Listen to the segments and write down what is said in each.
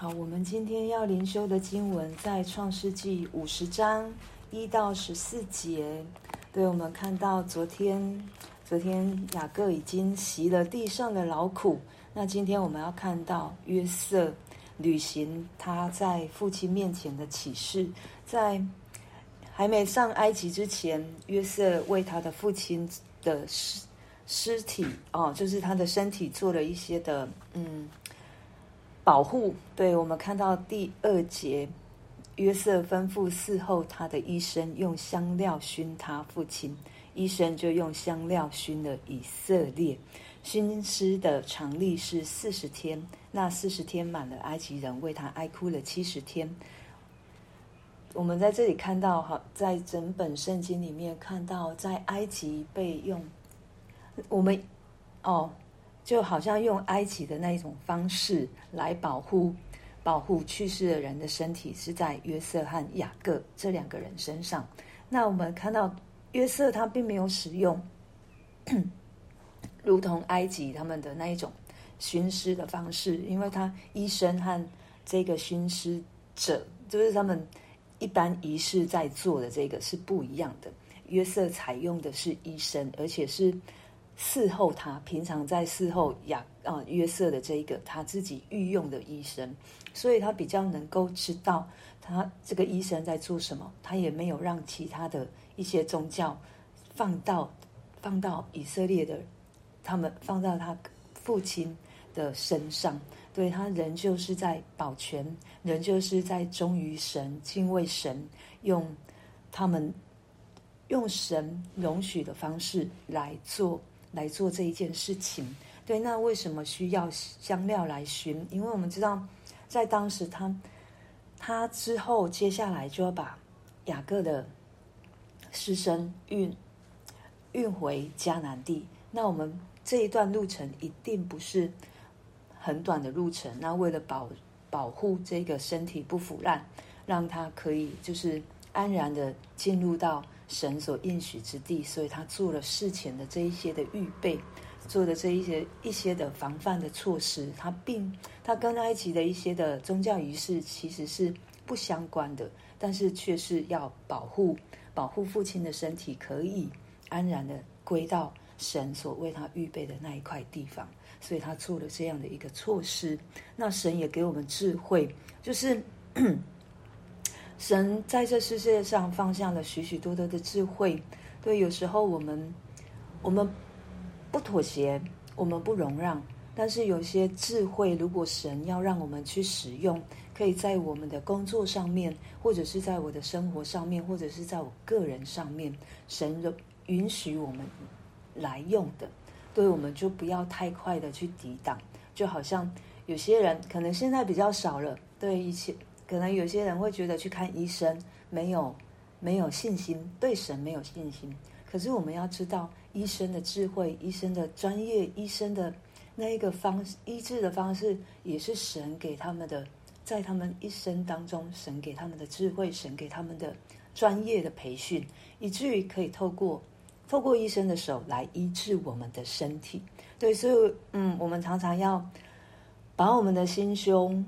好，我们今天要灵修的经文在创世纪五十章一到十四节。对，我们看到昨天，昨天雅各已经习了地上的劳苦。那今天我们要看到约瑟履行他在父亲面前的启示，在还没上埃及之前，约瑟为他的父亲的尸尸体哦，就是他的身体做了一些的嗯。保护。对，我们看到第二节，约瑟吩咐伺候他的医生用香料熏他父亲，医生就用香料熏了以色列。熏尸的常例是四十天，那四十天满了，埃及人为他哀哭了七十天。我们在这里看到，哈，在整本圣经里面看到，在埃及被用，我们哦。就好像用埃及的那一种方式来保护、保护去世的人的身体，是在约瑟和雅各这两个人身上。那我们看到约瑟他并没有使用，如同埃及他们的那一种熏尸的方式，因为他医生和这个熏尸者，就是他们一般仪式在做的这个是不一样的。约瑟采用的是医生，而且是。伺候他，平常在伺候亚啊约瑟的这一个他自己御用的医生，所以他比较能够知道他这个医生在做什么。他也没有让其他的一些宗教放到放到以色列的他们放到他父亲的身上，对，他仍旧是在保全，仍旧是在忠于神、敬畏神，用他们用神容许的方式来做。来做这一件事情，对，那为什么需要香料来熏？因为我们知道，在当时他他之后接下来就要把雅各的尸身运运回迦南地。那我们这一段路程一定不是很短的路程。那为了保保护这个身体不腐烂，让他可以就是安然的进入到。神所应许之地，所以他做了事前的这一些的预备，做的这一些一些的防范的措施。他并他跟埃及的一些的宗教仪式其实是不相关的，但是却是要保护保护父亲的身体可以安然的归到神所为他预备的那一块地方。所以他做了这样的一个措施。那神也给我们智慧，就是。神在这世界上放下了许许多多的智慧，对，有时候我们我们不妥协，我们不容让，但是有些智慧，如果神要让我们去使用，可以在我们的工作上面，或者是在我的生活上面，或者是在我个人上面，神的允许我们来用的，对，我们就不要太快的去抵挡，就好像有些人可能现在比较少了，对一切。可能有些人会觉得去看医生没有没有信心，对神没有信心。可是我们要知道，医生的智慧、医生的专业、医生的那一个方医治的方式，也是神给他们的，在他们一生当中，神给他们的智慧，神给他们的专业的培训，以至于可以透过透过医生的手来医治我们的身体。对，所以嗯，我们常常要把我们的心胸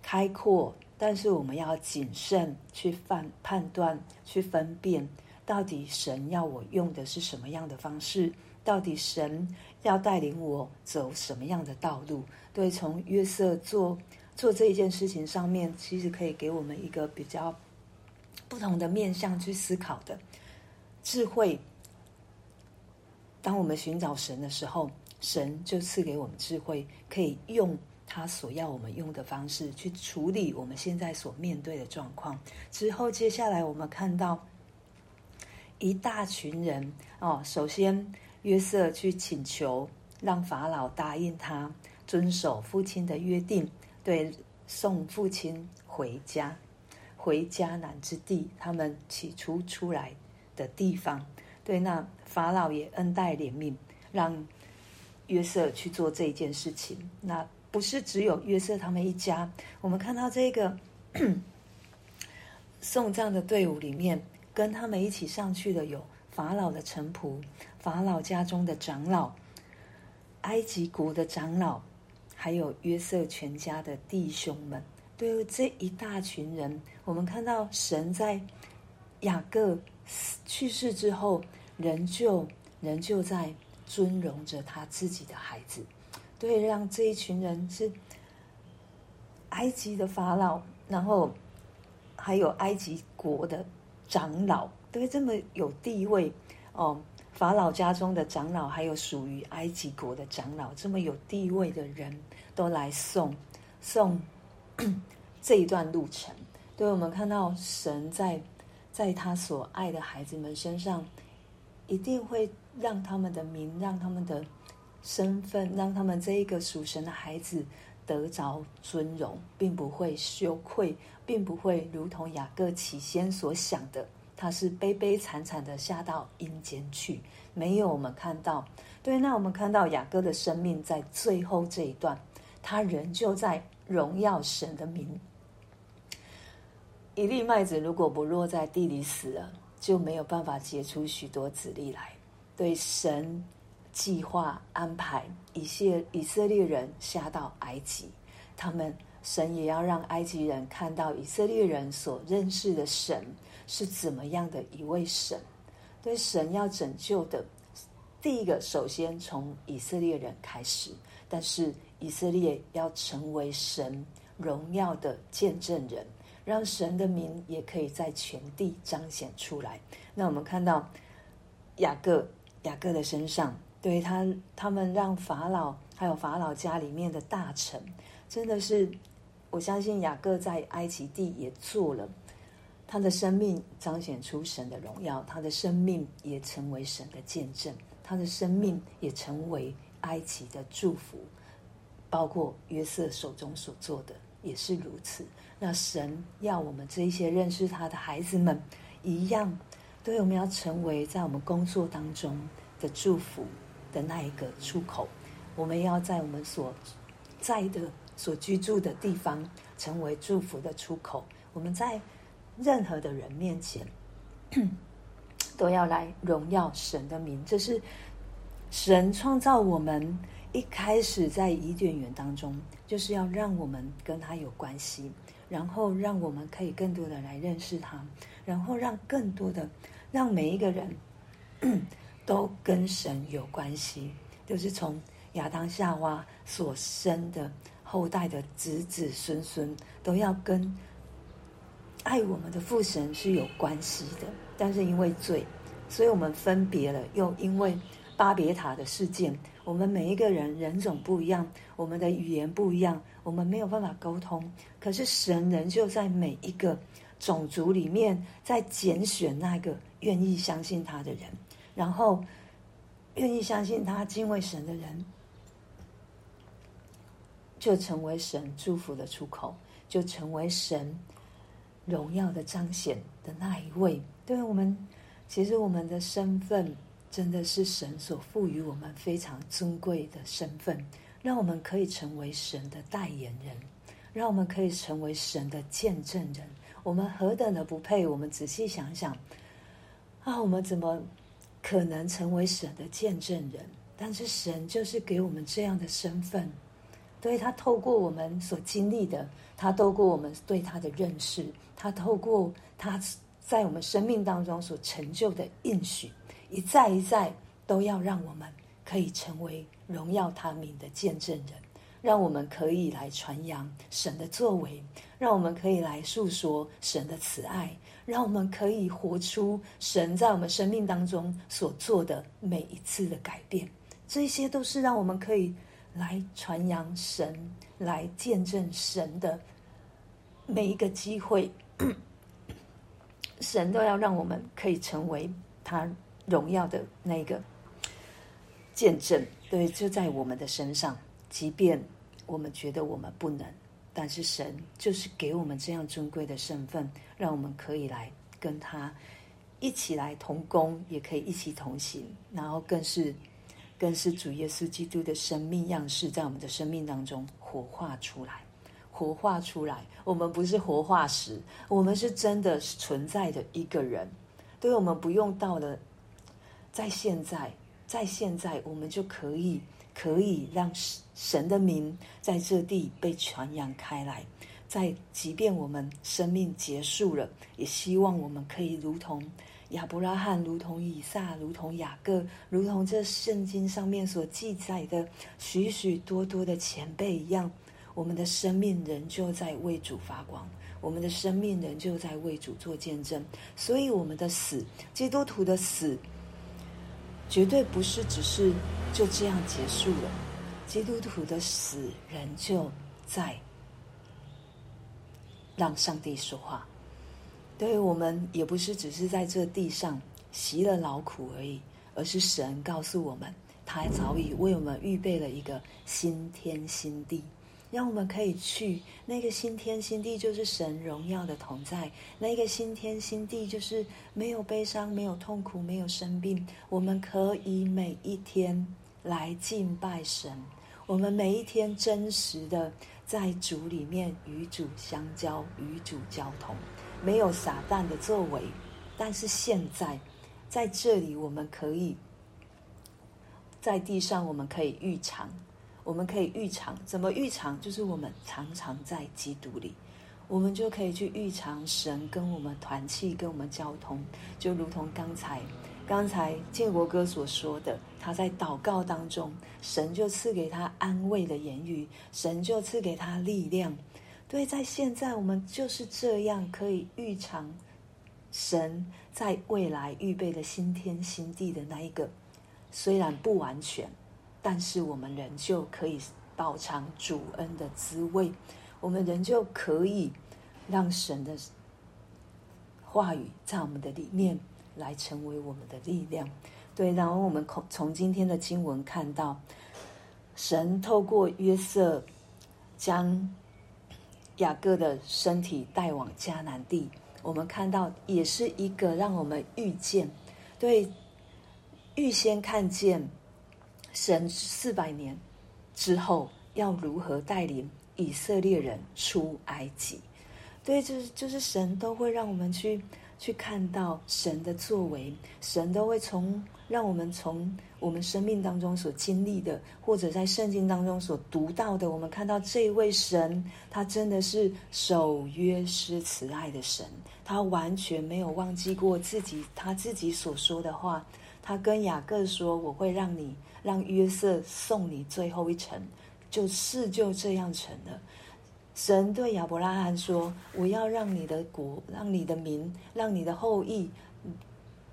开阔。但是我们要谨慎去判判断、去分辨，到底神要我用的是什么样的方式？到底神要带领我走什么样的道路？对，从约瑟做做这一件事情上面，其实可以给我们一个比较不同的面向去思考的智慧。当我们寻找神的时候，神就赐给我们智慧，可以用。他所要我们用的方式去处理我们现在所面对的状况。之后，接下来我们看到一大群人哦。首先，约瑟去请求让法老答应他遵守父亲的约定，对，送父亲回家，回迦南之地，他们起初出来的地方。对，那法老也恩待怜悯，让约瑟去做这件事情。那。不是只有约瑟他们一家，我们看到这个 送葬的队伍里面，跟他们一起上去的有法老的臣仆、法老家中的长老、埃及国的长老，还有约瑟全家的弟兄们。对于这一大群人，我们看到神在雅各去世之后，仍旧仍旧在尊荣着他自己的孩子，对，让这一群人是埃及的法老，然后还有埃及国的长老，对，这么有地位哦。法老家中的长老，还有属于埃及国的长老，这么有地位的人都来送送 这一段路程。对，我们看到神在在他所爱的孩子们身上，一定会让他们的名，让他们的身份，让他们这一个属神的孩子得着尊荣，并不会羞愧，并不会如同雅各起先所想的。他是悲悲惨惨的下到阴间去，没有我们看到。对，那我们看到雅各的生命在最后这一段，他仍旧在荣耀神的名。一粒麦子如果不落在地里死了，就没有办法结出许多子粒来。对，神计划安排一些以色列人下到埃及，他们神也要让埃及人看到以色列人所认识的神。是怎么样的一位神？对，神要拯救的，第一个首先从以色列人开始，但是以色列要成为神荣耀的见证人，让神的名也可以在全地彰显出来。那我们看到雅各，雅各的身上，对他，他们让法老还有法老家里面的大臣，真的是，我相信雅各在埃及地也做了。他的生命彰显出神的荣耀，他的生命也成为神的见证，他的生命也成为埃及的祝福，包括约瑟手中所做的也是如此。那神要我们这一些认识他的孩子们一样，对，我们要成为在我们工作当中的祝福的那一个出口。我们要在我们所在的所居住的地方成为祝福的出口。我们在。任何的人面前，都要来荣耀神的名。这是神创造我们一开始在伊甸园当中，就是要让我们跟他有关系，然后让我们可以更多的来认识他，然后让更多的让每一个人都跟神有关系，就是从亚当夏娃所生的后代的子子孙孙都要跟。爱我们的父神是有关系的，但是因为罪，所以我们分别了。又因为巴别塔的事件，我们每一个人人种不一样，我们的语言不一样，我们没有办法沟通。可是神仍旧在每一个种族里面，在拣选那个愿意相信他的人，然后愿意相信他、敬畏神的人，就成为神祝福的出口，就成为神。荣耀的彰显的那一位，对我们，其实我们的身份真的是神所赋予我们非常尊贵的身份，让我们可以成为神的代言人，让我们可以成为神的见证人。我们何等的不配！我们仔细想想，啊，我们怎么可能成为神的见证人？但是神就是给我们这样的身份，对，他透过我们所经历的，他透过我们对他的认识。他透过他在我们生命当中所成就的应许，一再一再都要让我们可以成为荣耀他名的见证人，让我们可以来传扬神的作为，让我们可以来诉说神的慈爱，让我们可以活出神在我们生命当中所做的每一次的改变。这些都是让我们可以来传扬神、来见证神的每一个机会。神都要让我们可以成为他荣耀的那个见证，对，就在我们的身上。即便我们觉得我们不能，但是神就是给我们这样尊贵的身份，让我们可以来跟他一起来同工，也可以一起同行，然后更是更是主耶稣基督的生命样式，在我们的生命当中活化出来。活化出来，我们不是活化石，我们是真的存在的一个人。对，我们不用到了，在现在，在现在，我们就可以可以让神的名在这地被传扬开来，在即便我们生命结束了，也希望我们可以如同亚伯拉罕、如同以撒、如同雅各、如同这圣经上面所记载的许许多多的前辈一样，我们的生命仍旧在为主发光，我们的生命仍旧在为主做见证。所以，我们的死，基督徒的死，绝对不是只是就这样结束了。基督徒的死仍旧在。让上帝说话，对于我们也不是只是在这地上习了劳苦而已，而是神告诉我们，他早已为我们预备了一个新天新地，让我们可以去那个新天新地，就是神荣耀的同在。那个新天新地就是没有悲伤、没有痛苦、没有生病，我们可以每一天来敬拜神。我们每一天真实的在主里面与主相交，与主交通，没有撒旦的作为。但是现在在这里，我们可以在地上，我们可以预尝，我们可以预尝。怎么预尝？就是我们常常在基督里，我们就可以去预尝神跟我们团契，跟我们交通，就如同刚才。刚才建国哥所说的，他在祷告当中，神就赐给他安慰的言语，神就赐给他力量。对，在现在我们就是这样可以预尝神在未来预备的新天新地的那一个，虽然不完全，但是我们仍旧可以饱尝主恩的滋味，我们仍旧可以让神的话语在我们的里面。来成为我们的力量，对。然后我们从今天的经文看到，神透过约瑟将雅各的身体带往迦南地。我们看到也是一个让我们预见，对，预先看见神四百年之后要如何带领以色列人出埃及。对，就是就是神都会让我们去。去看到神的作为，神都会从让我们从我们生命当中所经历的，或者在圣经当中所读到的，我们看到这位神，他真的是守约施慈爱的神，他完全没有忘记过自己他自己所说的话。他跟雅各说：“我会让你让约瑟送你最后一程。”就是就这样成了。神对亚伯拉罕说：“我要让你的国，让你的民，让你的后裔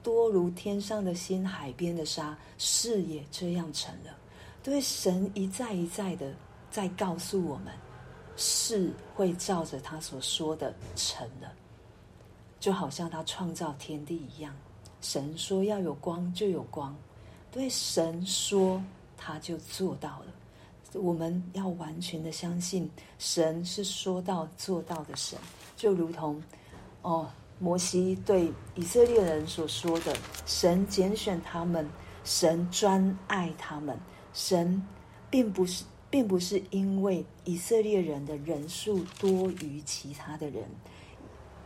多如天上的星，海边的沙。”事也这样成了。对，神一再一再的在告诉我们，事会照着他所说的成了，就好像他创造天地一样。神说要有光，就有光。对，神说他就做到了。我们要完全的相信，神是说到做到的神，就如同哦，摩西对以色列人所说的：“神拣选他们，神专爱他们。神并不是，并不是因为以色列人的人数多于其他的人，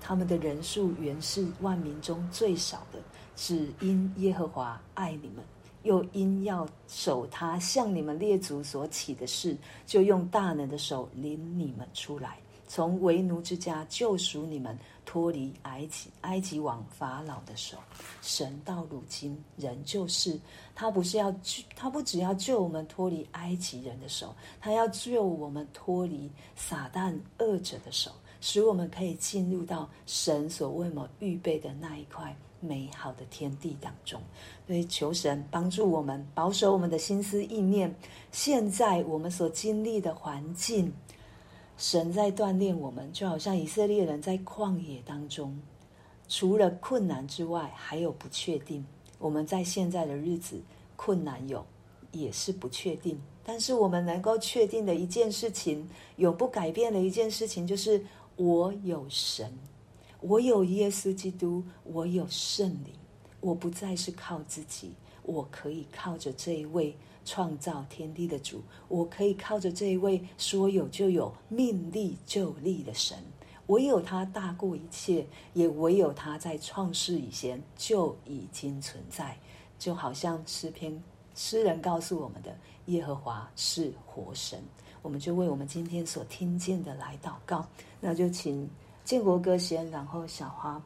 他们的人数原是万民中最少的，只因耶和华爱你们。”又因要守他向你们列祖所起的誓，就用大能的手领你们出来，从为奴之家救赎你们，脱离埃及埃及王法老的手。神到如今仍旧是，他不是要救，他不只要救我们脱离埃及人的手，他要救我们脱离撒旦恶者的手，使我们可以进入到神所为我们预备的那一块。美好的天地当中，所以求神帮助我们，保守我们的心思意念。现在我们所经历的环境，神在锻炼我们，就好像以色列人在旷野当中，除了困难之外，还有不确定。我们在现在的日子，困难有，也是不确定。但是我们能够确定的一件事情，永不改变的一件事情，就是我有神。我有耶稣基督，我有圣灵，我不再是靠自己，我可以靠着这一位创造天地的主，我可以靠着这一位说有就有、命立就立的神。唯有他大过一切，也唯有他在创世以前就已经存在。就好像诗篇诗人告诉我们的：耶和华是活神。我们就为我们今天所听见的来祷告。那就请建国歌先，然后小花